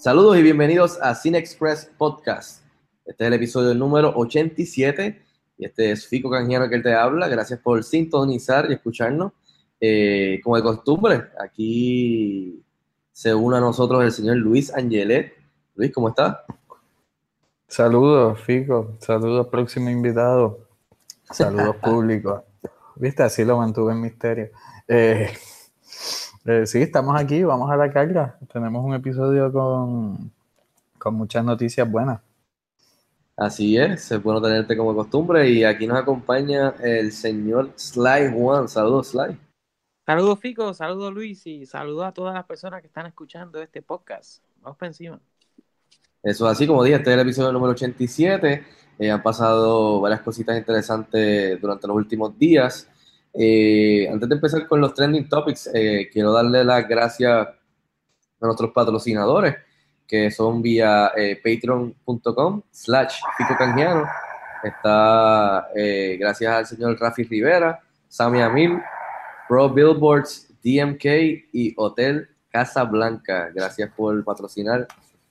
Saludos y bienvenidos a Cine Express Podcast. Este es el episodio número 87 y este es Fico Canjiano que te habla. Gracias por sintonizar y escucharnos. Eh, como de costumbre, aquí se une a nosotros el señor Luis Angelet. Luis, ¿cómo estás? Saludos, Fico. Saludos, próximo invitado. Saludos, público. Viste, así lo mantuve en misterio. Eh, eh, sí, estamos aquí, vamos a la carga. Tenemos un episodio con, con muchas noticias buenas. Así es, es bueno tenerte como costumbre y aquí nos acompaña el señor Sly Juan. Saludos, Sly. Saludos Fico, saludos Luis y saludos a todas las personas que están escuchando este podcast. Vamos para encima. Eso es así, como dije, este es el episodio número 87. Eh, han pasado varias cositas interesantes durante los últimos días. Eh, antes de empezar con los trending topics, eh, quiero darle las gracias a nuestros patrocinadores, que son vía eh, patreon.com slash Fico Canjiano. Está eh, gracias al señor Rafi Rivera, Sammy Amil, Pro Billboards, DMK y Hotel Casa Blanca. Gracias por patrocinar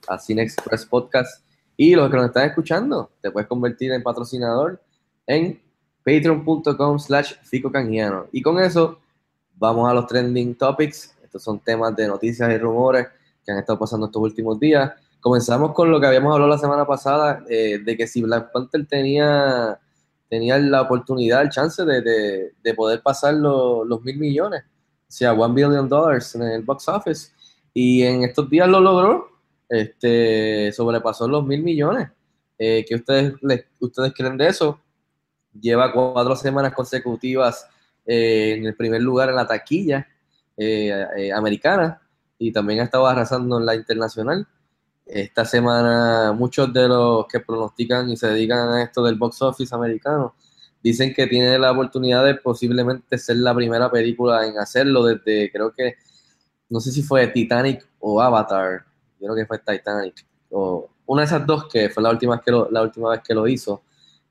a Cine Express Podcast. Y los que nos están escuchando, te puedes convertir en patrocinador en patreon.com slash Fico Canjiano. Y con eso, vamos a los trending topics. Estos son temas de noticias y rumores que han estado pasando estos últimos días. Comenzamos con lo que habíamos hablado la semana pasada, eh, de que si Black Panther tenía, tenía la oportunidad, el chance de, de, de poder pasar lo- los mil millones, o sea, one billion dollars en el box office. Y en estos días lo logró, este, sobrepasó los mil millones. Eh, ¿Qué ustedes, ustedes creen de eso? Lleva cuatro semanas consecutivas eh, en el primer lugar en la taquilla eh, eh, americana y también ha estado arrasando en la internacional. Esta semana muchos de los que pronostican y se dedican a esto del box office americano dicen que tiene la oportunidad de posiblemente ser la primera película en hacerlo desde, creo que, no sé si fue Titanic o Avatar, yo creo que fue Titanic, o una de esas dos que fue la última que la última vez que lo hizo,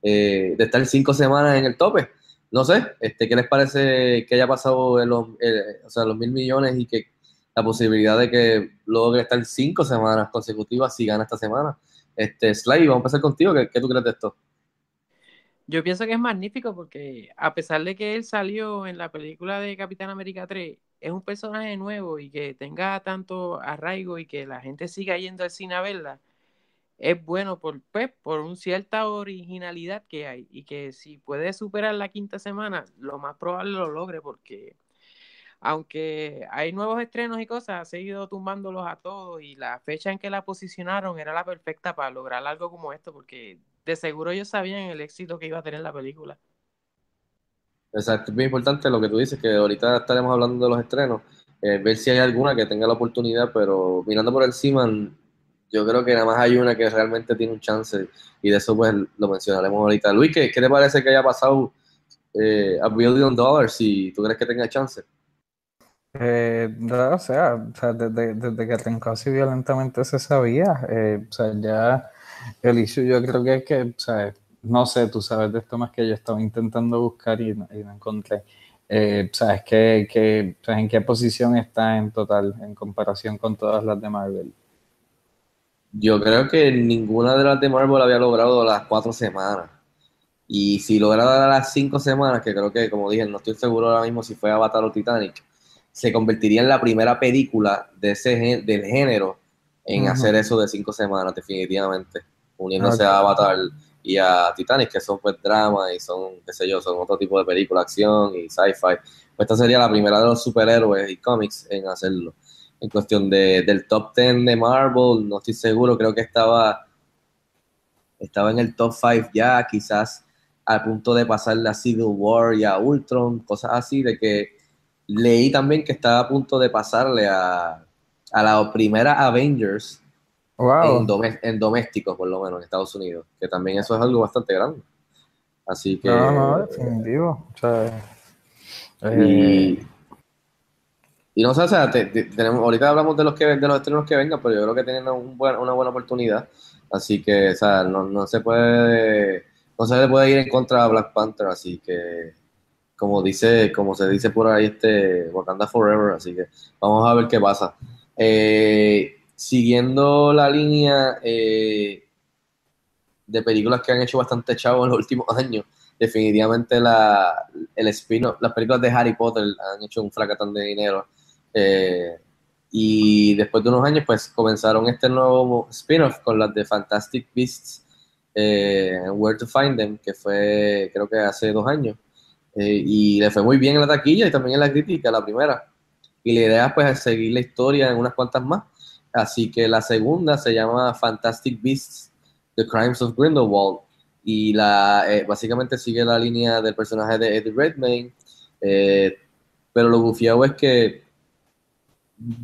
eh, de estar cinco semanas en el tope. No sé, este, ¿qué les parece que haya pasado en los, eh, o sea, los mil millones y que la posibilidad de que logre estar cinco semanas consecutivas si gana esta semana? Este, Sly, vamos a empezar contigo. ¿Qué, qué tú crees de esto? Yo pienso que es magnífico porque a pesar de que él salió en la película de Capitán América 3, es un personaje nuevo y que tenga tanto arraigo y que la gente siga yendo al cine a verla, es bueno por, pues, por una cierta originalidad que hay y que si puede superar la quinta semana, lo más probable lo logre porque aunque hay nuevos estrenos y cosas, ha seguido tumbándolos a todos y la fecha en que la posicionaron era la perfecta para lograr algo como esto porque de seguro ellos sabían el éxito que iba a tener la película. Exacto, es bien importante lo que tú dices, que ahorita estaremos hablando de los estrenos, eh, ver si hay alguna que tenga la oportunidad, pero mirando por encima, yo creo que nada más hay una que realmente tiene un chance y de eso pues lo mencionaremos ahorita. Luis, ¿qué, qué te parece que haya pasado eh, a billion dollars si tú crees que tenga chance? Eh, no, o sea, o sea, desde, desde que arrancó así violentamente se sabía. eh, o sea, ya el issue yo creo que es que, o sea, no sé, tú sabes de esto más que yo estaba intentando buscar y no, y no encontré. Eh, ¿sabes qué, qué- sea, en qué posición está en total en comparación con todas las de Marvel? Yo creo que ninguna de las de Marvel había logrado las cuatro semanas. Y si lograra las cinco semanas, que creo que, como dije, no estoy seguro ahora mismo si fue Avatar o Titanic, se convertiría en la primera película de ese del género en hacer eso de cinco semanas, definitivamente. Uniéndose a Avatar y a Titanic, que son pues drama y son, qué sé yo, son otro tipo de película, acción y sci-fi. Pues esta sería la primera de los superhéroes y cómics en hacerlo. En cuestión de, del top 10 de Marvel, no estoy seguro, creo que estaba, estaba en el top 5 ya, quizás al punto de pasarle a Civil War y a Ultron, cosas así, de que leí también que estaba a punto de pasarle a, a la primera Avengers Wow. en, dome- en domésticos, por lo menos, en Estados Unidos, que también eso es algo bastante grande. Así que... No, no, definitivo. O sea, eh, Y, y no sé, o sea, te- te- tenemos, ahorita hablamos de los que de los estrenos que vengan, pero yo creo que tienen un buen- una buena oportunidad. Así que, o sea, no, no se puede, no se le puede ir en contra a Black Panther, así que, como dice, como se dice por ahí, este Wakanda Forever, así que vamos a ver qué pasa. Eh, siguiendo la línea eh, de películas que han hecho bastante chavo en los últimos años, definitivamente la, el spin las películas de Harry Potter han hecho un fracatán de dinero. Eh, y después de unos años, pues comenzaron este nuevo spin-off con las de Fantastic Beasts, eh, Where to Find Them, que fue creo que hace dos años. Eh, y le fue muy bien en la taquilla y también en la crítica, la primera. Y la idea pues es seguir la historia en unas cuantas más. Así que la segunda se llama Fantastic Beasts, The Crimes of Grindelwald. Y la, eh, básicamente sigue la línea del personaje de Eddie Redmayne. eh, pero lo bufiado es que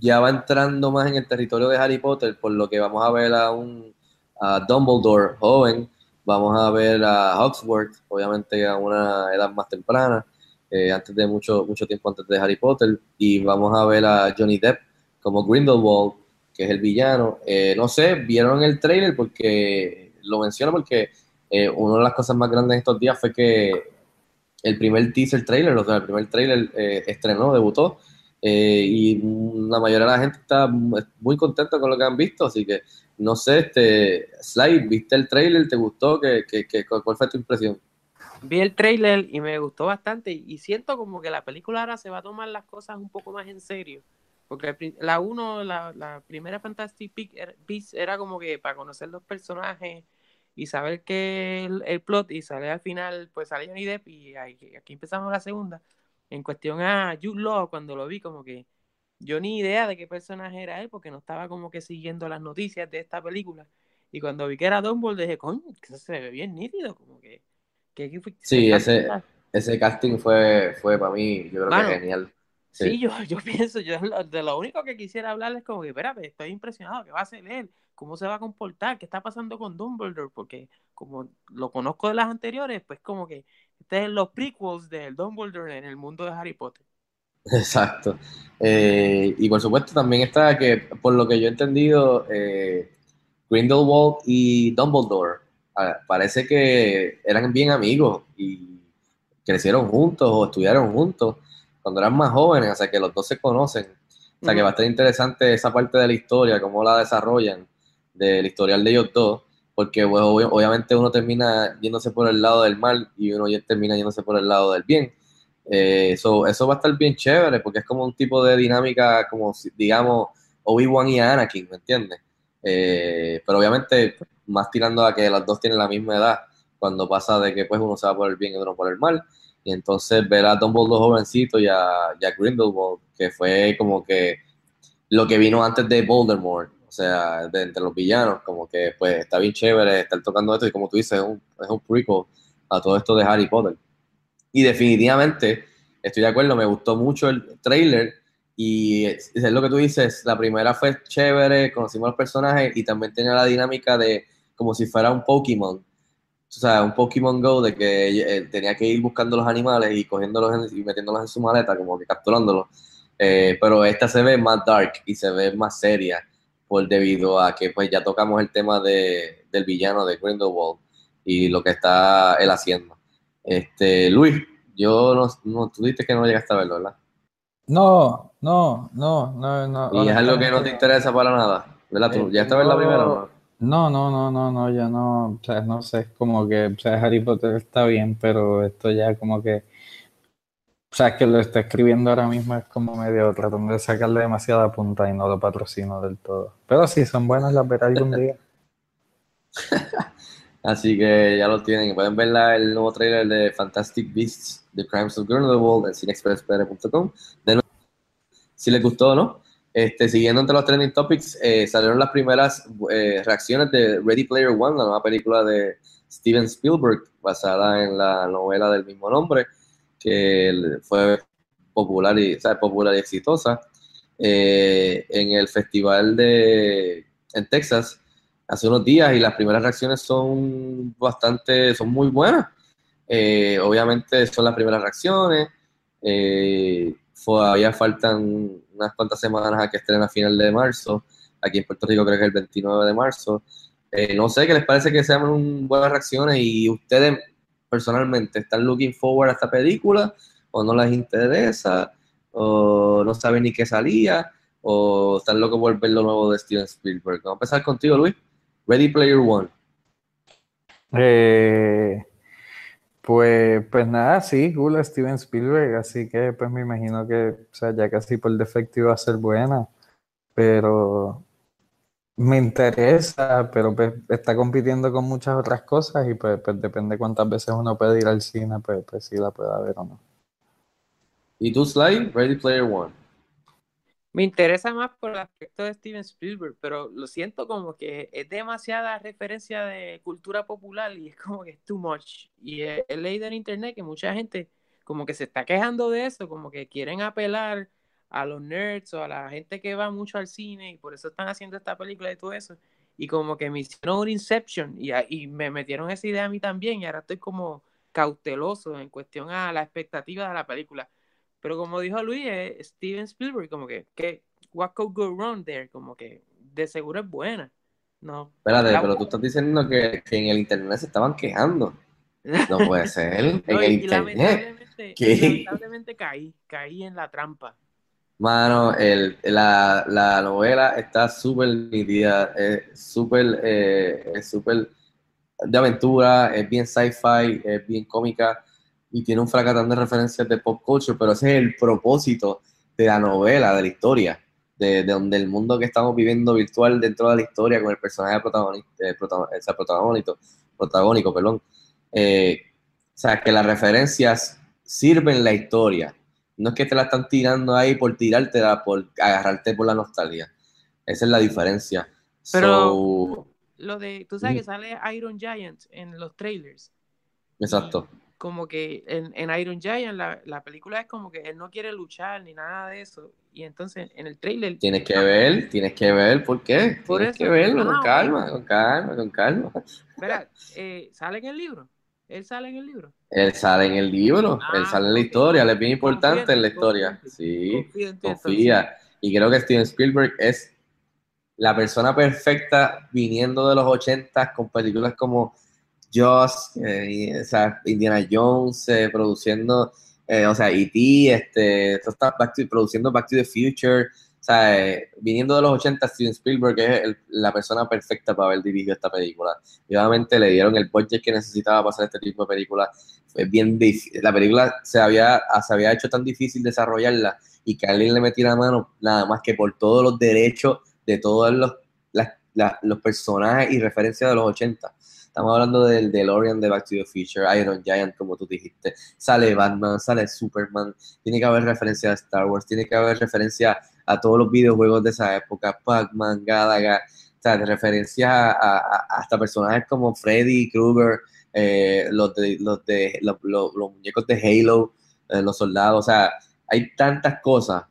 ya va entrando más en el territorio de Harry Potter, por lo que vamos a ver a un a Dumbledore joven, vamos a ver a Hogwarts, obviamente a una edad más temprana, eh, antes de mucho, mucho tiempo antes de Harry Potter, y vamos a ver a Johnny Depp como Grindelwald, que es el villano. Eh, no sé, vieron el trailer porque lo menciono porque eh, una de las cosas más grandes de estos días fue que el primer teaser trailer, o sea, el primer trailer eh, estrenó, debutó, eh, y la mayoría de la gente está muy contenta con lo que han visto, así que no sé, este, Sly, ¿viste el trailer? ¿Te gustó? ¿Qué, qué, qué- cuál fue tu impresión? Vi el trailer y me gustó bastante y siento como que la película ahora se va a tomar las cosas un poco más en serio. Porque la uno, la, primera Fantastic er- Beasts era como que para conocer los personajes y saber que el, plot y sale al final, pues sale Johnny Depp y aquí empezamos la segunda. En cuestión a Jude Law, cuando lo vi como que yo ni idea de qué personaje era él porque no estaba como que siguiendo las noticias de esta película. Y cuando vi que era Dumbledore dije, coño, que eso se ve bien nítido, como que... que, Sí, se ese, ese casting fue, fue para mí, yo creo que genial. Sí, Sí. yo, yo pienso, yo lo- de lo único que quisiera hablarles es como que, espérate, estoy impresionado, ¿qué va a hacer él? ¿Cómo se va a comportar? ¿Qué está pasando con Dumbledore? Porque como lo conozco de las anteriores, pues como que este es los prequels del Dumbledore en el mundo de Harry Potter. Exacto. Eh, y por supuesto también está que, por lo que yo he entendido, eh, Grindelwald y Dumbledore ah, parece que eran bien amigos y crecieron juntos o estudiaron juntos cuando eran más jóvenes, o sea que los dos se conocen. O sea que va a estar interesante esa parte de la historia, cómo la desarrollan, del historial de ellos dos, porque pues, obviamente uno termina yéndose por el lado del mal y uno ya termina yéndose por el lado del bien. Eh, eso, eso va a estar bien chévere porque es como un tipo de dinámica como, digamos, Obi-Wan y Anakin, ¿me entiendes? Eh, pero obviamente más tirando a que las dos tienen la misma edad cuando pasa de que pues uno se va por el bien y otro por el mal. Y entonces ver a Dumbledore jovencito y a, y a Grindelwald, que fue como que lo que vino antes de Voldemort, sea, de entre los villanos, como que pues está bien chévere estar tocando esto y como tú dices, es un, es un prequel a todo esto de Harry Potter. Y definitivamente, estoy de acuerdo, me gustó mucho el trailer y es, lo que tú dices, la primera fue chévere, conocimos los personajes y también tenía la dinámica de como si fuera un Pokémon. O sea, un Pokémon Go de que eh, tenía que ir buscando los animales y cogiéndolos y metiéndolos en su maleta, como que capturándolos. Eh, pero esta se ve más dark y se ve más seria por debido a que pues ya tocamos el tema de, del villano de Grindelwald y lo que está él haciendo. Este, Luis, yo no, no tú dices que no llegaste a verlo, ¿verdad? No, no, no, no, no. Y es algo que no te interesa para nada, ¿verdad? ¿Tú Eh, llegaste a ver la no. primera o no? No, no, no, no, no, ya no, o sea, no sé, es como que, o sea, Harry Potter está bien, pero esto ya como que, o sea, que lo está escribiendo ahora mismo es como medio tratando de sacarle demasiada punta y no lo patrocino del todo. Pero sí, son buenas, las veré algún día. Así que ya lo tienen. Pueden ver la- el nuevo trailer de Fantastic Beasts, The Crimes of Grindelwald en cinexpresspr.com. Si les gustó o no. Este, siguiendo entre los trending topics, eh, salieron las primeras eh, reacciones de Ready Player One, la nueva película de Steven Spielberg, basada en la novela del mismo nombre, que fue popular y, sea, popular y exitosa. Eh, en el festival de en Texas hace unos días y las primeras reacciones son bastante, son muy buenas. Eh, obviamente son las primeras reacciones. Eh, todavía faltan unas cuantas semanas a que estén a final de marzo. Aquí en Puerto Rico creo que es el 29 de marzo. Eh, no sé qué les parece que sean buenas reacciones y ustedes personalmente están looking forward a esta película o no les interesa o no saben ni qué salía o están locos por ver lo nuevo de Steven Spielberg. Vamos a empezar contigo, Luis. Ready Player One. Eh, pues, pues nada, sí, cool Steven Spielberg, así que pues me imagino que, o sea, ya casi por defecto iba a ser buena, pero me interesa, pero pues está compitiendo con muchas otras cosas y pues, pues depende cuántas veces uno puede ir al cine, pues, pues sí la pueda ver o no. ¿Y tú, Sly? Ready Player One. Me interesa más por el aspecto de Steven Spielberg, pero lo siento como que es demasiada referencia de cultura popular y es como que es too much. Y he, he leído en internet que mucha gente como que se está quejando de eso, como que quieren apelar a los nerds o a la gente que va mucho al cine y por eso están haciendo esta película y todo eso. Y como que me hicieron un Inception y, y me metieron esa idea a mí también y ahora estoy como cauteloso en cuestión a la expectativa de la película. Pero como dijo Luis, es Steven Spielberg, como que, que, what could go wrong there? Como que de seguro es buena. No. Espérate, pero tú estás diciendo que, que, en el internet se estaban quejando. No puede ser. no, en el y, internet. Lamentablemente, lamentablemente caí, caí en la trampa. Mano, la, la novela está súper nítida, es súper eh, súper de aventura, es bien sci-fi, es bien cómica y tiene un fracatán de referencias de pop culture, pero ese es el propósito de la novela, de la historia, de, de donde el mundo que estamos viviendo virtual dentro de la historia con el personaje protagonista, eh, protagónico, protagónico, perdón. Eh, o sea, que las referencias sirven la historia. No es que te la están tirando ahí por tirártela, por agarrarte por la nostalgia. Esa es la diferencia. Pero So, lo de, tú sabes que sale Iron Giant en los trailers. exacto. Como que en, en Iron Giant la, la, película es como que él no quiere luchar ni nada de eso. Y entonces en el trailer... Tienes que ver, tienes que ver, ¿por qué? Por tienes eso. que verlo, Ah, con ok. calma, con calma, con calma. Espera, eh, ¿sale en el libro? ¿Él sale en el libro? Él sale en el libro, Ah, él sale en la historia, él es bien importante en la historia. Sí, Confía. Y creo que Steven Spielberg es la persona perfecta viniendo de los 80 con películas como Jaws, eh, o sea, Indiana Jones, eh, produciendo, eh, o sea, E.T., este, esto está Back to- produciendo Back to the Future, o sea, viniendo de los 80, Steven Spielberg es el- la persona perfecta para haber dirigido esta película. Y obviamente le dieron el budget que necesitaba para hacer este tipo de película. Fue bien difícil. La película se había, se había hecho tan difícil desarrollarla y que le metiera mano nada más que por todos los derechos de todos los, las- los personajes y referencias de los 80. Estamos hablando del DeLorean de Back to the Future, Iron Giant, como tú dijiste. Sale Batman, sale Superman. Tiene que haber referencia a Star Wars, tiene que haber referencia a todos los videojuegos de esa época, Pac-Man, Galaga, o sea, de referencias a, hasta personajes como Freddy Krueger, eh, los, de, los, de, los, muñecos de Halo, eh, los soldados, o sea, hay tantas cosas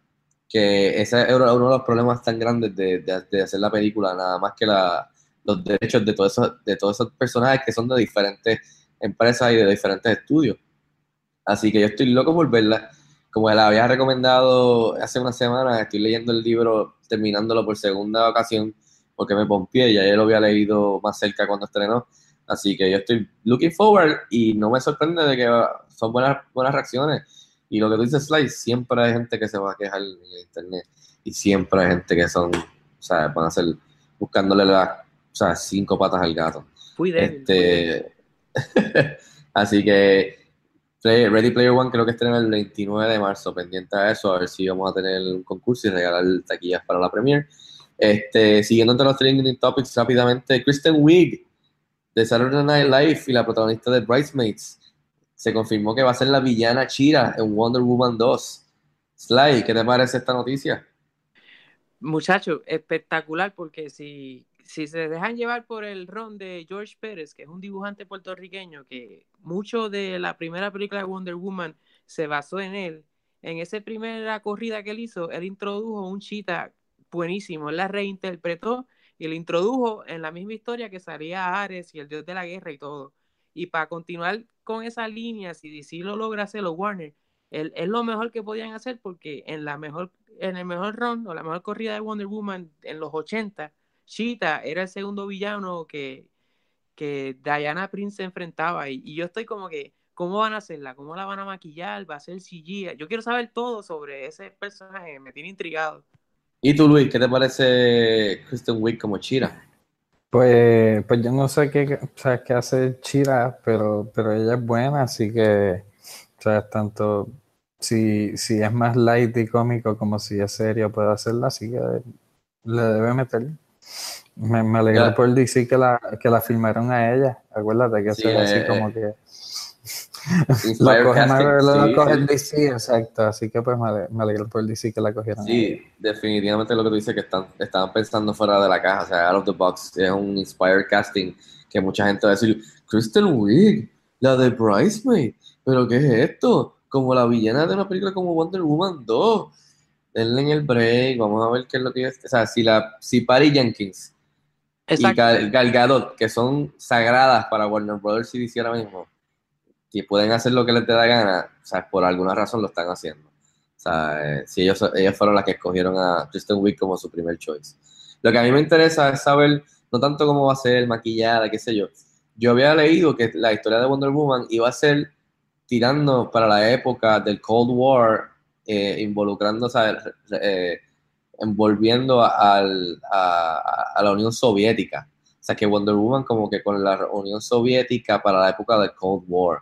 que ese es uno de los problemas tan grandes de, de- de hacer la película, nada más que la, los derechos de todos esos, de todos esos personajes que son de diferentes empresas y de diferentes estudios. Así que yo estoy loco por verla. Como la había recomendado hace una semana, estoy leyendo el libro, terminándolo por segunda ocasión, porque me pompié, ya yo lo había leído más cerca cuando estrenó. Así que yo estoy looking forward y no me sorprende de que son buenas, buenas reacciones. Y lo que tú dices, Sly, siempre hay gente que se va a quejar en el internet y siempre hay gente que son, o sea, van a ser buscándole las, o sea, cinco patas al gato. Fui. Este, así que Ready Player One creo que estrena el 29 de marzo, pendiente a eso, a ver si vamos a tener un concurso y regalar taquillas para la premiere. Este, siguiendo entre los trending topics rápidamente, Kristen Wiig de Saturday Night Live y la protagonista de Bridesmaids se confirmó que va a ser la villana Chira en Wonder Woman 2. Sly, ¿qué te parece esta noticia? Muchacho, espectacular porque si, si se dejan llevar por el ron de George Pérez, que es un dibujante puertorriqueño, que mucho de la primera película de Wonder Woman se basó en él, en esa primera corrida que él hizo, él introdujo un chita buenísimo, él la reinterpretó y lo introdujo en la misma historia que salía Ares y el dios de la guerra y todo. Y para continuar con esa línea, si DC lo logra hacer, los Warner, el- es lo mejor que podían hacer porque en la mejor, en el mejor run o la mejor corrida de Wonder Woman en los 80, Cheetah era el segundo villano que, que Diana Prince se enfrentaba. Y, y yo estoy como que, ¿cómo van a hacerla? ¿Cómo la van a maquillar? ¿Va a ser CG? Yo quiero saber todo sobre ese personaje, me tiene intrigado. ¿Y tú, Luis, qué te parece Kristen Wiig como Chira? Pues, pues yo no sé qué, o sea, qué hace Chira, pero, pero ella es buena, así que, o sea, tanto si, si es más light y cómico como si es serio puede hacerla, así que le debe meter. Me, me alegra Ya. por DC que la, que la filmaron a ella. Acuérdate que Sí, es así eh, como que Inspired lo coge casting, Marvel, lo sí, sí. DC, exacto. Así que pues me, ale- me alegra por DC que la cogieron. Sí, definitivamente lo que tú dices que están, estaban pensando fuera de la caja, o sea, out of the box. Es un inspired casting que mucha gente va a decir, Kristen Wiig, la de Bridesmaid, pero ¿qué es esto? Como la villana de una película como Wonder Woman 2. Denle en el break, vamos a ver qué es lo que es. O sea, si, la, si Patty Jenkins Exacto. Gal, Gal Gadot, que son sagradas para Warner Brothers y DC ahora mismo, que pueden hacer lo que les dé la gana, o sea, por alguna razón lo están haciendo. O sea, eh, si ellos, ellas fueron las que escogieron a Kristen Wiig como su primer choice. Lo que a mí me interesa es saber, no tanto cómo va a ser maquillada, qué sé yo. Yo había leído que la historia de Wonder Woman iba a ser tirando para la época del Cold War, eh, involucrando, o sea, eh, envolviendo a, al- a- la Unión Soviética. O sea, que Wonder Woman como que con la Unión Soviética para la época del Cold War.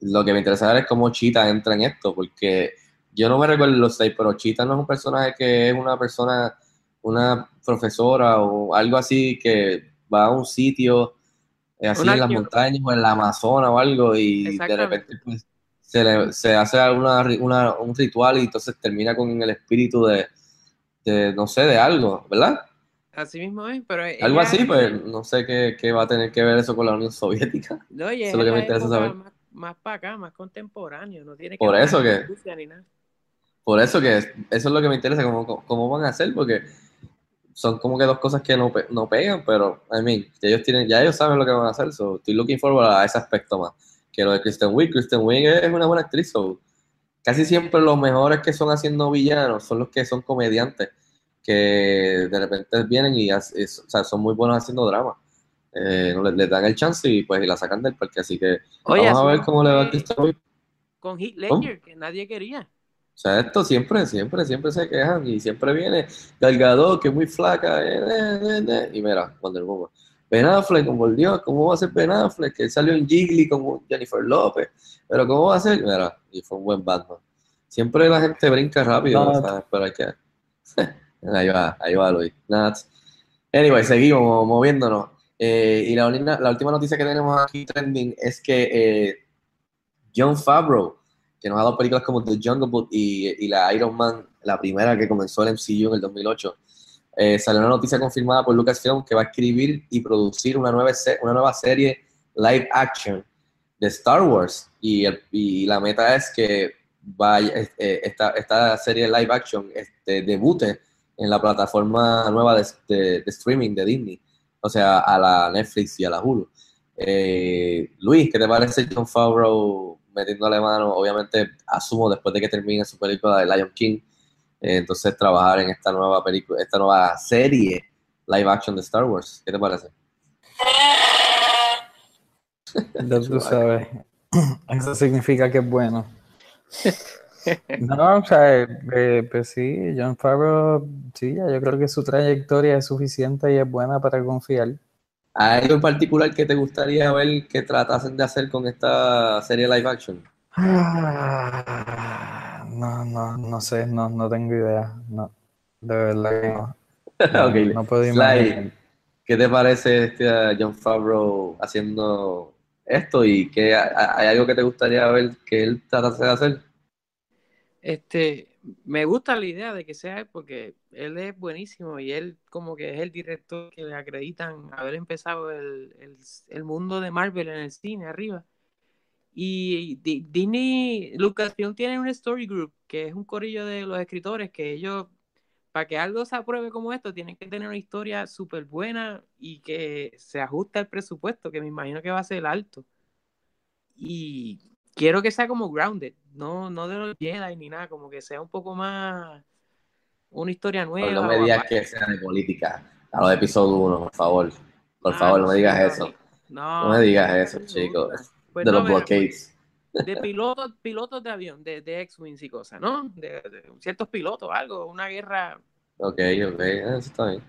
Lo que me interesa es cómo Cheetah entra en esto, porque yo no me recuerdo los seis, pero Cheetah no es un personaje que es una persona, una profesora o algo así que va a un sitio eh, así Una en las montañas o en la Amazonas o algo y de repente pues, se, le- se hace alguna, ri- una- un ritual y entonces termina con el espíritu de, de, no sé, de algo, ¿verdad? Así mismo es, pero Algo así, es pues no sé qué, qué va a tener que ver eso con la Unión Soviética. no, eso es lo que me interesa saber. Más, más para acá, más contemporáneo, no tiene que Por eso que- ni nada. Por eso que eso es lo que me interesa, cómo, cómo van a hacer, porque son como que dos cosas que no, no pegan, pero, I mean, ya ellos, tienen, ya ellos saben lo que van a hacer, so estoy looking forward a ese aspecto más. Que lo de Kristen Wiig, Kristen Wiig es una buena actriz, so casi siempre los mejores que son haciendo villanos son los que son comediantes, que de repente vienen y, o sea, son muy buenos haciendo drama. Eh, no, les, les dan el chance y pues y la sacan del parque, así que Oye, vamos a ver cómo le va a Wiig. Con Heath ¿Cómo? Ledger, que nadie quería. O sea, esto siempre, siempre, siempre se quejan y siempre viene Gal Gadot, que es muy flaca, eh, eh, eh, eh, y mira, Wonder Woman. Ben Affleck, como el Dios, ¿cómo va a ser Ben Affleck? Que salió en Jiggly con Jennifer López, pero ¿cómo va a ser? Mira, y fue un buen Batman. Siempre la gente brinca rápido, No, ¿sabes? Pero hay que... ahí va, ahí va Luis. Nuts. Anyway, seguimos moviéndonos. Eh, y la, la última noticia que tenemos aquí trending es que eh, John Favreau, que nos ha dado películas como The Jungle Book y, y la Iron Man, la primera que comenzó el MCU en el 2008, eh, salió una noticia confirmada por Lucasfilm que va a escribir y producir una nueva, serie live action de Star Wars. Y, la meta es que vaya, eh, esta, serie live action este, debute en la plataforma nueva de streaming de Disney, o sea, a la Netflix y a la Hulu. Eh, Luis, ¿qué te parece John Favreau metiéndole mano? Obviamente, asumo después de que termine su película de Lion King, eh, entonces trabajar en esta nueva película, esta nueva serie live action de Star Wars. ¿Qué te parece? Ya tú sabes. Eso significa que es bueno. No, o sea, eh, pues sí, John Favreau, sí, ya yo creo que su trayectoria es suficiente y es buena para confiar. ¿Hay algo en particular que te gustaría ver que tratasen de hacer con esta serie live action? Ah, No, no, no sé, no, no tengo idea. No, de verdad que no. No, Ok, no puedo Sly, imaginar. ¿Qué te parece este John Favreau haciendo esto y qué hay algo que te gustaría ver que él tratase de hacer? Este, me gusta la idea de que sea él porque él es buenísimo y él como que es el director que le acreditan haber empezado el, el, el mundo de Marvel en el cine arriba. Y Di- Disney, Lucasfilm tiene un story group que es un corillo de los escritores que ellos para que algo se apruebe como esto, tienen que tener una historia súper buena y que se ajuste al presupuesto, que me imagino que va a ser alto. Y quiero que sea como grounded, no, no de los Jedi ni nada, como que sea un poco más una historia nueva. no me digas que sea de política. A los episodios 1, por favor. Por Ah, favor, no me digas eso. No, No me digas eso, chicos. Pues de no, los mira, blockades. de pilotos, pilotos de avión, de, de X-Wings y cosas, ¿no? De, de ciertos pilotos, algo, una guerra. Ok, ok, eso está bien.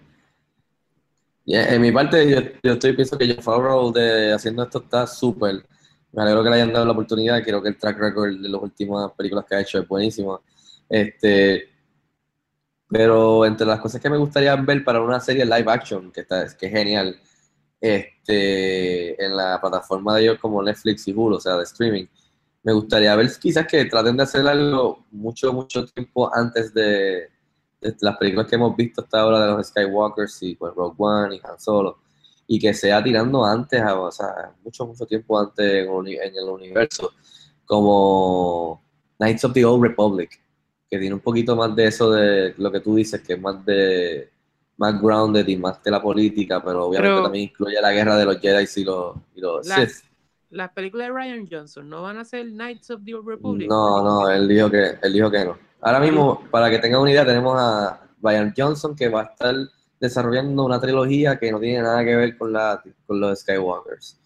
En mi parte, yo, yo estoy pienso que John Favreau de haciendo esto está súper. Me alegro que le hayan dado la oportunidad. Creo que el track record de las últimas películas que ha hecho es buenísimo. Este, pero entre las cosas que me gustaría ver para una serie live action, que, está, que es genial, este, en la plataforma de ellos como Netflix y Hulu, o sea, de streaming, me gustaría ver quizás que traten de hacer algo mucho, mucho tiempo antes de, las películas que hemos visto hasta ahora de los Skywalkers y pues Rogue One y Han Solo, y que sea tirando antes, o sea, mucho, mucho tiempo antes en el universo, como Knights of the Old Republic, que tiene un poquito más de eso de lo que tú dices, que es más de más grounded y más de la política, pero obviamente Pero- también incluye la guerra de los Jedi y los, y los La- Sith. Las películas de Ryan Johnson no van a ser Knights of the Old Republic. No, no, él dijo que, él dijo que no. Ahora mismo, para que tengan una idea, tenemos a Ryan Johnson que va a estar desarrollando una trilogía que no tiene nada que ver con, la, con los Skywalkers.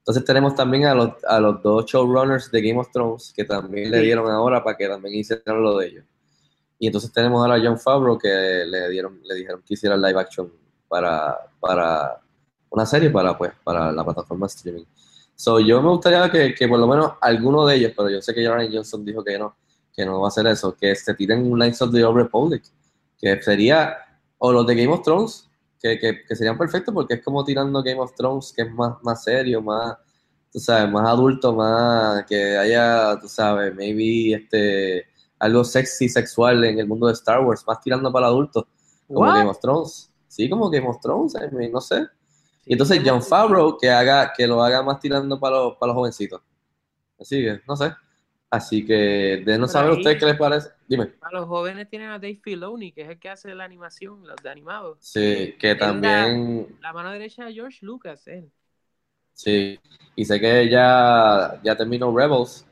Entonces tenemos también a los, a los dos showrunners de Game of Thrones que también le dieron ahora para que también hicieran lo de ellos. Y entonces tenemos ahora a John Favreau que le dieron, le dijeron que hiciera live action para, para una serie para pues para la plataforma streaming. So, yo me gustaría que, que por lo menos alguno de ellos, pero yo sé que Ryan Johnson dijo que no, que no va a hacer eso, que se tiren un Knights of the Old Republic, que sería, o los de Game of Thrones, que, que, que serían perfectos porque es como tirando Game of Thrones, que es más, más serio, más, tú sabes, más adulto, más que haya, tú sabes, maybe este, algo sexy, sexual en el mundo de Star Wars, más tirando para adultos, como? Game of Thrones. Sí, como Game of Thrones, I mean, no sé. Y entonces John Favreau que haga, que lo haga más tirando para los, para los jovencitos. Así que, no sé. Así que, de no saber ahí- ustedes qué les parece. Dime. A los jóvenes tienen a Dave Filoni, que es el que hace la animación, los de animados. Sí, que también, La mano derecha de George Lucas, él. sí. Y sé que ya, ya terminó Rebels,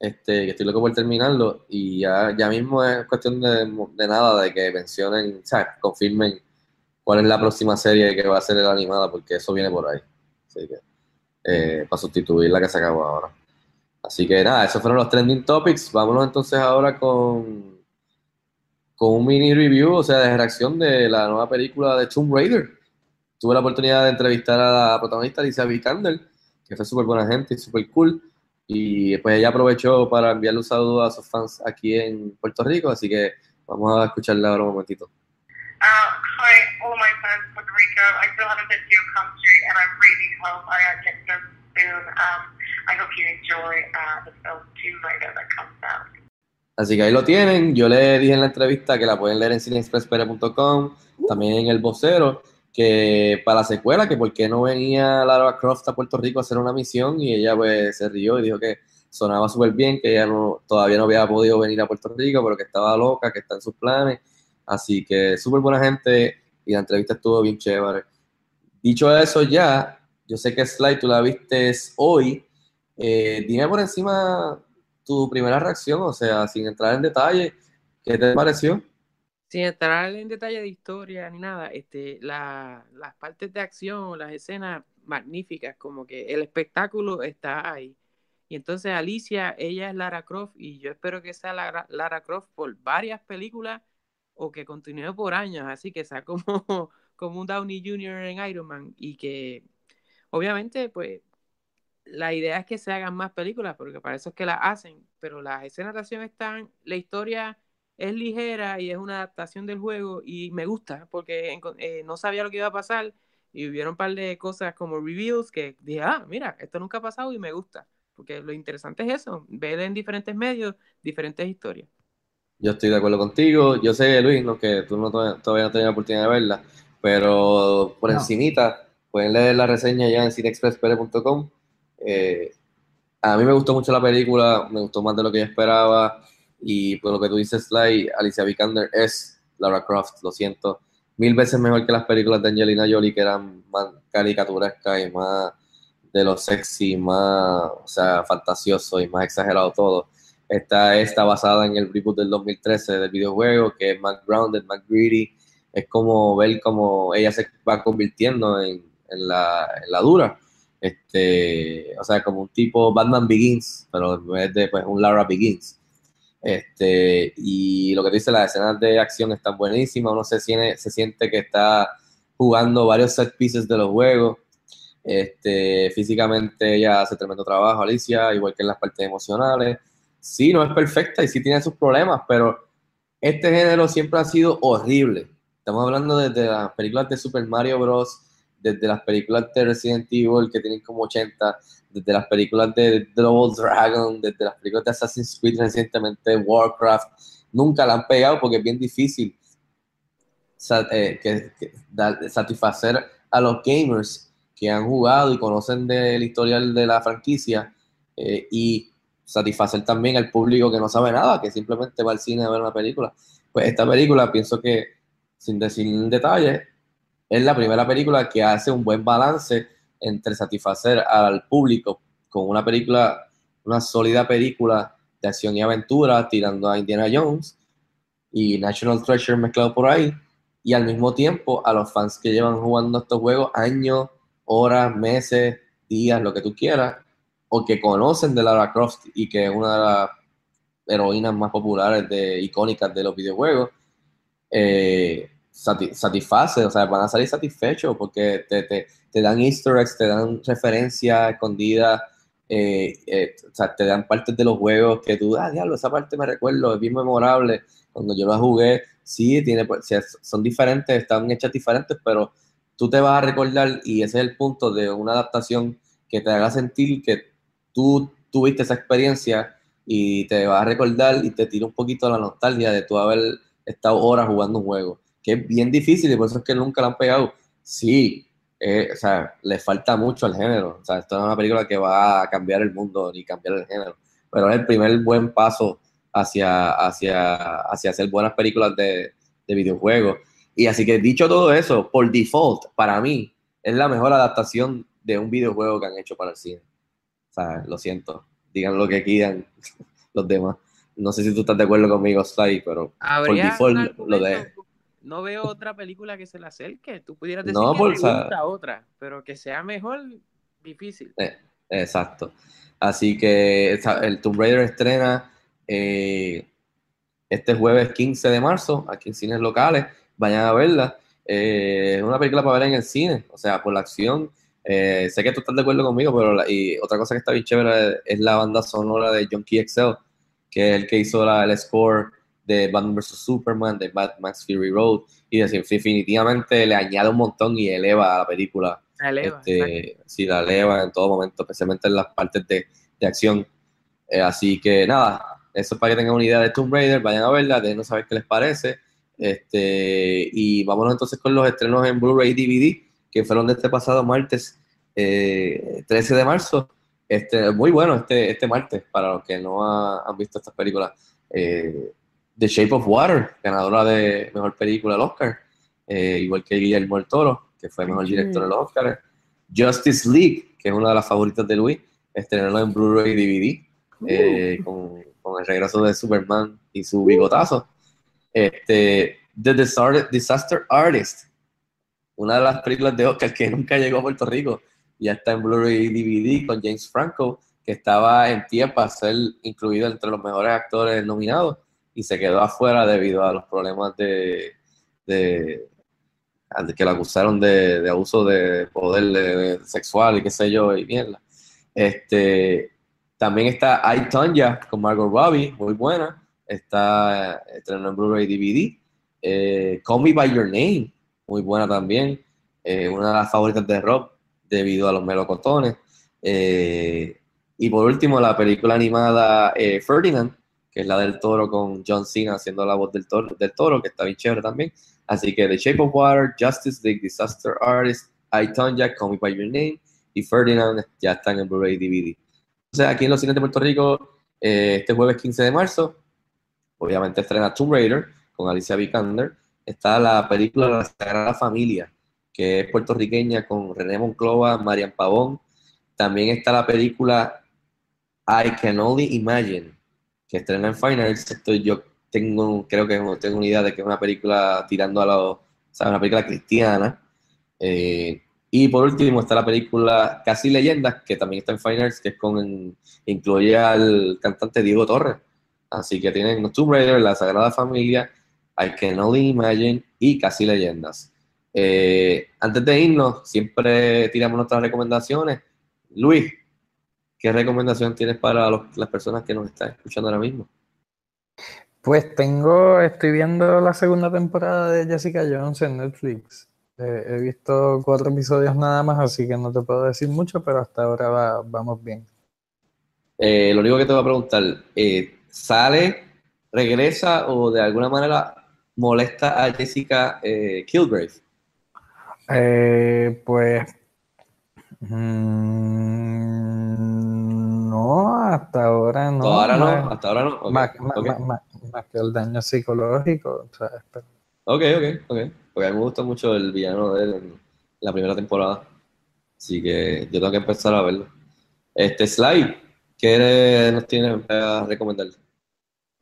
este, que estoy loco por terminarlo, y ya, ya mismo es cuestión de, de nada, de que mencionen, o sea, confirmen cuál es la próxima serie que va a ser la animada, porque eso viene por ahí. Así que, eh, para sustituir la que se acabó ahora. Así que nada, esos fueron los trending topics. Vámonos entonces ahora con, con un mini review, o sea, de reacción de la nueva película de Tomb Raider. Tuve la oportunidad de entrevistar a la protagonista Alicia Vikander, que fue súper buena gente y súper cool. Y pues ella aprovechó para enviarle un saludo a sus fans aquí en Puerto Rico, así que vamos a escucharla ahora un momentito. Uh, hi, all my fans in Puerto Rico. I still haven't been to your country, and I really hope I uh, get to soon. Um, I hope you enjoy uh, the film Tomb that comes out. Así que ahí lo tienen. Yo le dije en la entrevista que la pueden leer en cineexpresspere.com, también en El Vocero, que para la secuela, que por qué no venía Lara Croft a Puerto Rico a hacer una misión y ella pues se rió y dijo que sonaba súper bien, que ella no, todavía no había podido venir a Puerto Rico, pero que estaba loca, que está en sus planes. Así que súper buena gente y la entrevista estuvo bien chévere. Dicho eso ya, yo sé que Sly tú la viste hoy. Eh, dime por encima tu primera reacción, o sea, sin entrar en detalle, ¿qué te pareció? Sin entrar en detalle de historia ni nada, este, la- las partes de acción, las escenas magníficas, como que el espectáculo está ahí. Y entonces Alicia, ella es Lara Croft y yo espero que sea Lara, Lara Croft por varias películas o que continúe por años, así que sea como, como un Downey Jr. en Iron Man y que obviamente pues la idea es que se hagan más películas porque para eso es que las hacen, pero las escenas de acción están, la historia es ligera y es una adaptación del juego y me gusta porque eh, no sabía lo que iba a pasar y hubieron un par de cosas como reveals que dije, ah, mira, esto nunca ha pasado y me gusta, porque lo interesante es eso, ver en diferentes medios diferentes historias. Yo estoy de acuerdo contigo. Yo sé, Luis, no, que tú no, to- todavía no tenías la oportunidad de verla, pero por No. encimita pueden leer la reseña ya en cineexpresspere.com. Eh, a mí me gustó mucho la película, me gustó más de lo que yo esperaba y por lo que tú dices, Sly, Alicia Vikander es Lara Croft, lo siento. Mil veces mejor que las películas de Angelina Jolie, que eran más caricaturescas y más de lo sexy, más, o sea, fantasioso y más exagerado todo. Esta está basada en el reboot del 2013 del videojuego, que es más grounded, más greedy. Es como ver cómo ella se va convirtiendo en, en la, en la dura. Este, o sea, como un tipo Batman Begins, pero en vez de pues, un Lara Begins. Este, y lo que dice, las escenas de acción están buenísimas, uno se, siente, se siente que está jugando varios set pieces de los juegos. Este, físicamente ella hace tremendo trabajo, Alicia, igual que en las partes emocionales. Sí, no es perfecta y sí tiene sus problemas, pero este género siempre ha sido horrible. Estamos hablando desde las películas de Super Mario Bros., desde las películas de Resident Evil, que tienen como 80, desde las películas de Double Dragon, desde las películas de Assassin's Creed recientemente, Warcraft. Nunca la han pegado porque es bien difícil eh, que- que dar- satisfacer a los gamers que han jugado y conocen del historial de la franquicia eh, y satisfacer también al público que no sabe nada, que simplemente va al cine a ver una película. Pues esta película, pienso que, sin decir en detalle, es la primera película que hace un buen balance entre satisfacer al público con una película, una sólida película de acción y aventura, tirando a Indiana Jones y National Treasure mezclado por ahí, y al mismo tiempo a los fans que llevan jugando estos juegos años, horas, meses, días, lo que tú quieras, o que conocen de Lara Croft y que es una de las heroínas más populares, de, icónicas de los videojuegos, eh, sati- satisface, o sea, van a salir satisfechos porque te, te, te dan easter eggs, te dan referencias escondidas, eh, eh, o sea, te dan partes de los juegos que tú, ah, diablo, esa parte me recuerdo, es bien memorable, cuando yo la jugué, sí, tiene, pues, son diferentes, están hechas diferentes, pero tú te vas a recordar y ese es el punto de una adaptación que te haga sentir que tú tuviste esa experiencia y te vas a recordar y te tira un poquito la nostalgia de tú haber estado horas jugando un juego, que es bien difícil y por eso es que nunca la han pegado. Sí, eh, o sea, le falta mucho al género. O sea, esto no es una película que va a cambiar el mundo ni cambiar el género, pero es el primer buen paso hacia, hacia, hacia hacer buenas películas de, de videojuegos. Y así que dicho todo eso, por default, para mí, es la mejor adaptación de un videojuego que han hecho para el cine. O sea, lo siento. Digan lo que quieran los demás. No sé si tú estás de acuerdo conmigo, Sly, pero por ¿Habría default lo de... No veo otra película que se le acerque. Tú pudieras decir No, que por- te gusta otra, pero que sea mejor, difícil. Exacto. Así que el Tomb Raider estrena eh, este jueves 15 de marzo aquí en cines locales. Vayan a verla. Eh, es una película para ver en el cine, o sea, por la acción. Eh, sé que tú estás de acuerdo conmigo, pero la- y otra cosa que está bien chévere es la banda sonora de John Key Excel, que es el que hizo la- el score de Batman vs. Superman, de Mad Max Fury Road, y de- definitivamente le añade un montón y eleva a la película eleva, exacto. este, si la eleva en todo momento, especialmente en las partes de, de acción. Eh, así que nada, eso es para que tengan una idea de Tomb Raider, vayan a verla, déjenos saber qué les parece. Este, y vámonos entonces con los estrenos en Blu-ray y DVD, que fueron de este pasado martes, eh, 13 de marzo. Este, muy bueno este, este martes, para los que no ha- han visto estas películas. Eh, The Shape of Water, ganadora de Mejor Película del Oscar, eh, igual que Guillermo del Toro, que fue Mejor Director de los Oscars. Justice League, que es una de las favoritas de Luis, estrenó en Blu-ray DVD, eh, con, con el regreso de Superman y su bigotazo. Este, The Disaster, Artist, una de las películas de Oscar que nunca llegó a Puerto Rico, ya está en Blu-ray DVD con James Franco, que estaba en pie para ser incluido entre los mejores actores nominados y se quedó afuera debido a los problemas de, que lo acusaron de, abuso de poder de- de sexual y qué sé yo, y mierda. Este, también está I, Tonya con Margot Robbie, muy buena. Está estrenó en Blu-ray DVD. Eh, Call Me By Your Name, muy buena también. Eh, una de las favoritas de Rob, debido a los melocotones. Eh, y por último, la película animada eh, Ferdinand, es la del toro con John Cena haciendo la voz del toro, del toro, que está bien chévere también. Así que The Shape of Water, Justice League, Disaster Artist, I, Tonya, Call Me By Your Name y Ferdinand ya están en Blu-ray DVD. Entonces, aquí en los cines de Puerto Rico, eh, este jueves 15 de marzo, obviamente estrena Tomb Raider con Alicia Vikander, está la película La Sagrada Familia, que es puertorriqueña con René Monclova, Marian Pavón. También está la película I Can Only Imagine, que estrena en Finals. Esto yo tengo, creo que tengo una idea de que es una película tirando a la, o sea, una película cristiana. Eh, y por último está la película Casi Leyendas, que también está en Finals, que es con, incluye al cantante Diego Torres. Así que tienen Tomb Raider, La Sagrada Familia, I Can Only Imagine y Casi Leyendas. Eh, antes de irnos, siempre tiramos nuestras recomendaciones. Luis, ¿qué recomendación tienes para los- las personas que nos están escuchando ahora mismo? Pues tengo, estoy viendo la segunda temporada de Jessica Jones en Netflix. Eh, he visto cuatro episodios nada más, así que no te puedo decir mucho, pero hasta ahora va- vamos bien. Eh, lo único que te voy a preguntar, eh, ¿sale, regresa o de alguna manera molesta a Jessica Kilgrave? Eh, pues mm, no, hasta ahora no. ¿Hasta ahora no? más- ¿Hasta ahora no? Más, más- ok. más- más- más que el daño psicológico, ¿sabes? Pero- Ok, ok, ok. Porque a mí me gusta mucho el villano de él en la primera temporada. Así que yo tengo que empezar a verlo. Este, Sly, ¿qué nos tiene para recomendar?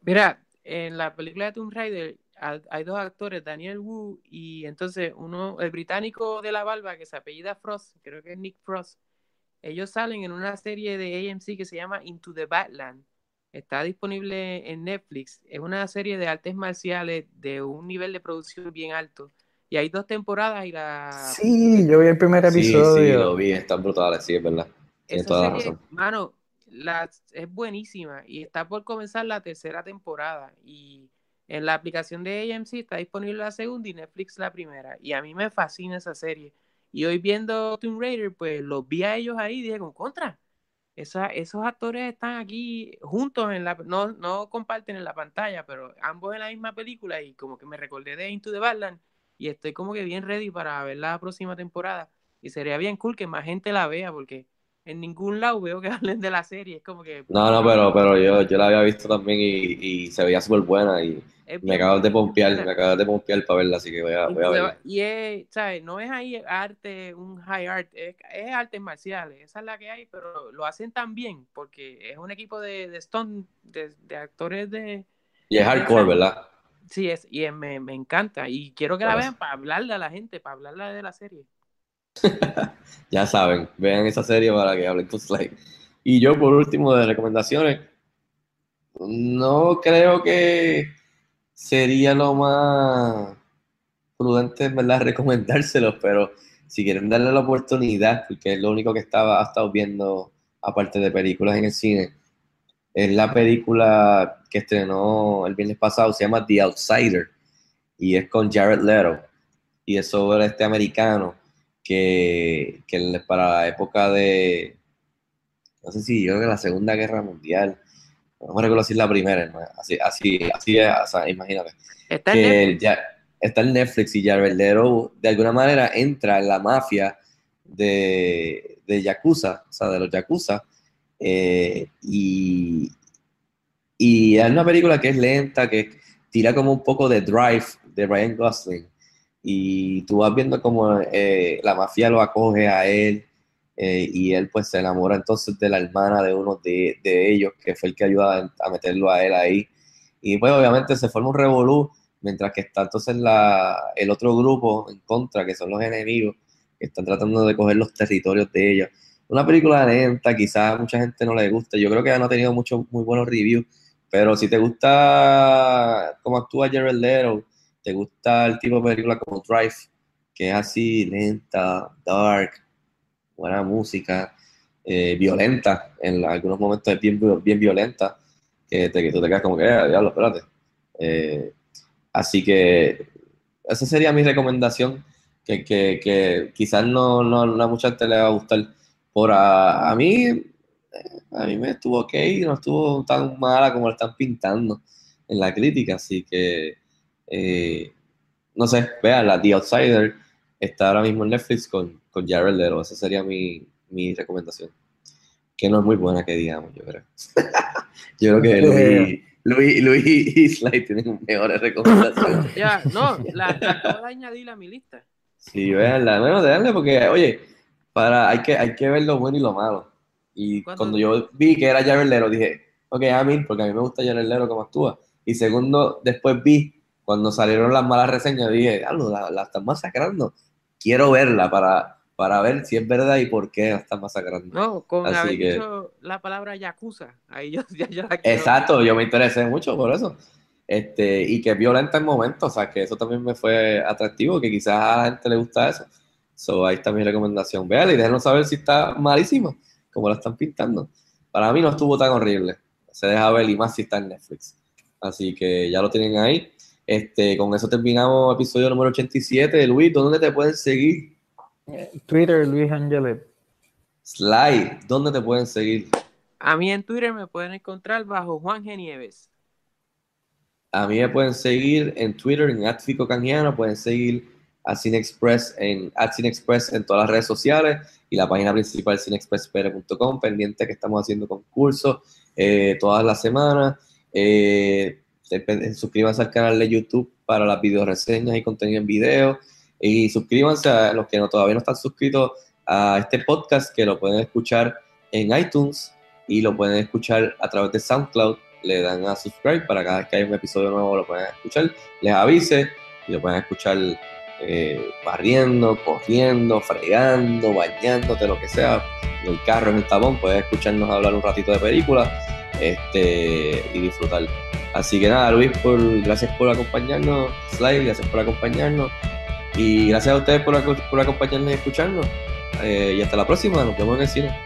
Mira, en la película de Tomb Raider ha- hay dos actores, Daniel Wu y entonces uno, el británico de la barba que se apellida Frost, creo que es Nick Frost. Ellos salen en una serie de AMC que se llama Into the Badland. Está disponible en Netflix. Es una serie de artes marciales de un nivel de producción bien alto. Y hay dos temporadas y la Sí, yo vi el primer Sí, sí, episodio. lo vi, están brutales, sí, es verdad. Tienes Esa toda la serie, razón. mano, la, es buenísima y está por comenzar la tercera temporada. Y en la aplicación de AMC está disponible la segunda y Netflix la primera. Y a mí me fascina esa serie. Y hoy viendo Tomb Raider, pues los vi a ellos ahí y dije, con contra. Esa, esos actores están aquí juntos en la no, no comparten en la pantalla, pero ambos en la misma película y como que me recordé de Into the Badland y estoy como que bien ready para ver la próxima temporada y sería bien cool que más gente la vea porque en ningún lado veo que hablen de la serie, es como que No, no, pero, pero yo, yo la había visto también y, y se veía súper buena y es me acabas de pompear, me acabas de pompear para verla, así que voy a, voy a verla. Y es, ¿sabes? No es ahí arte, un high art, es, es artes marciales, esa es la que hay, pero lo hacen tan bien porque es un equipo de, de stunt, de, de actores de... Y es hardcore, ¿verdad? Sí, es, y es- me, me encanta y quiero que la vean para hablarle a la gente, para hablarle de la serie. Ya saben, vean esa serie para que hablen con Sly. Y yo, por último, de recomendaciones, no creo que sería lo más prudente, en verdad, recomendárselos, pero si quieren darle la oportunidad, porque es lo único que estaba, ha estado viendo, aparte de películas en el cine, es la película que estrenó el viernes pasado, se llama The Outsider, y es con Jared Leto, y es sobre este americano que, que para la época de, no sé si yo creo que la Segunda Guerra Mundial, no me recuerdo si es la primera, ¿no? así, así, así es, o sea, imagínate, Está en que Netflix. ya está en Netflix y Jared Leto de alguna manera entra en la mafia de, de Yakuza, o sea, de los Yakuza, eh, y, y es una película que es lenta, que tira como un poco de Drive de Ryan Gosling, y tú vas viendo como eh, la mafia lo acoge a él, eh, y él pues se enamora entonces de la hermana de uno de, ellos, que fue el que ayuda a meterlo a él ahí, y pues obviamente se forma un revolú, mientras que está entonces la, el otro grupo en contra, que son los enemigos, que están tratando de coger los territorios de ellos. Una película lenta, quizás a mucha gente no le guste, yo creo que ya no ha tenido muchos muy buenos reviews, pero si te gusta cómo actúa Jared Leto, te gusta el tipo de película como Drive, que es así lenta, dark, buena música, eh, violenta, en algunos momentos es bien, bien violenta, que, te, que tú te quedas como que, eh, diablo, espérate. Eh, así que esa sería mi recomendación, que, que, que quizás no, no, no a mucha gente le va a gustar. Por a, a mí, a mí me estuvo ok, no estuvo tan mala como la están pintando en la crítica, así que eh, no sé, vean, la The Outsider está ahora mismo en Netflix con, con Jared Leto, esa sería mi, mi recomendación. Que no es muy buena que digamos, yo creo. yo creo que Luis, Luis, Luis y Sly tienen mejores recomendaciones. Ya, no, la, la acabo de añadir a mi lista. Sí, véanla, bueno, déjenle porque, oye, para, hay, que, hay que ver lo bueno y lo malo. Y cuando yo vi que era Jared Leto, dije, ok, a mí, porque a mí me gusta Jared Leto como actúa. Y segundo, después vi, cuando salieron las malas reseñas, dije, la, la están masacrando. Quiero verla para, para ver si es verdad y por qué la están masacrando. No, con Así haber que- dicho la palabra yakuza, ahí yo ya, la quiero Exacto, yo me interesé mucho por eso. Este, y que es violenta en momentos, o sea, que eso también me fue atractivo, que quizás a la gente le gusta eso. So, ahí está mi recomendación. Vean y déjenos saber si está malísima, como la están pintando. Para mí no estuvo tan horrible. Se deja ver y más si está en Netflix. Así que ya lo tienen ahí. Este, con eso terminamos episodio número 87. Luis, ¿dónde te pueden seguir? Twitter, Luis Angelet. Sly, ¿dónde te pueden seguir? A mí en Twitter me pueden encontrar bajo Juan G. Nieves. A mí me pueden seguir en Twitter, en Atfico Canjiano, pueden seguir a CineExpress en at CineExpress en todas las redes sociales y la página principal cinexpresspr.com, pendiente que estamos haciendo concursos eh, todas las semanas. Eh, suscríbanse al canal de YouTube para las videoreseñas y contenido en video. Y suscríbanse a los que no, todavía no están suscritos a este podcast, que lo pueden escuchar en iTunes y lo pueden escuchar a través de SoundCloud. Le dan a subscribe para cada vez que hay un episodio nuevo lo pueden escuchar. Les avise y lo pueden escuchar eh, barriendo, corriendo, fregando, bañándote, lo que sea. En el carro, en el tapón, puedes escucharnos hablar un ratito de película este, y disfrutar. Así que nada, Luis, por, gracias por acompañarnos. Sly, gracias por acompañarnos. Y gracias a ustedes por, por acompañarnos y escucharnos. Eh, y hasta la próxima, nos vemos en el cine.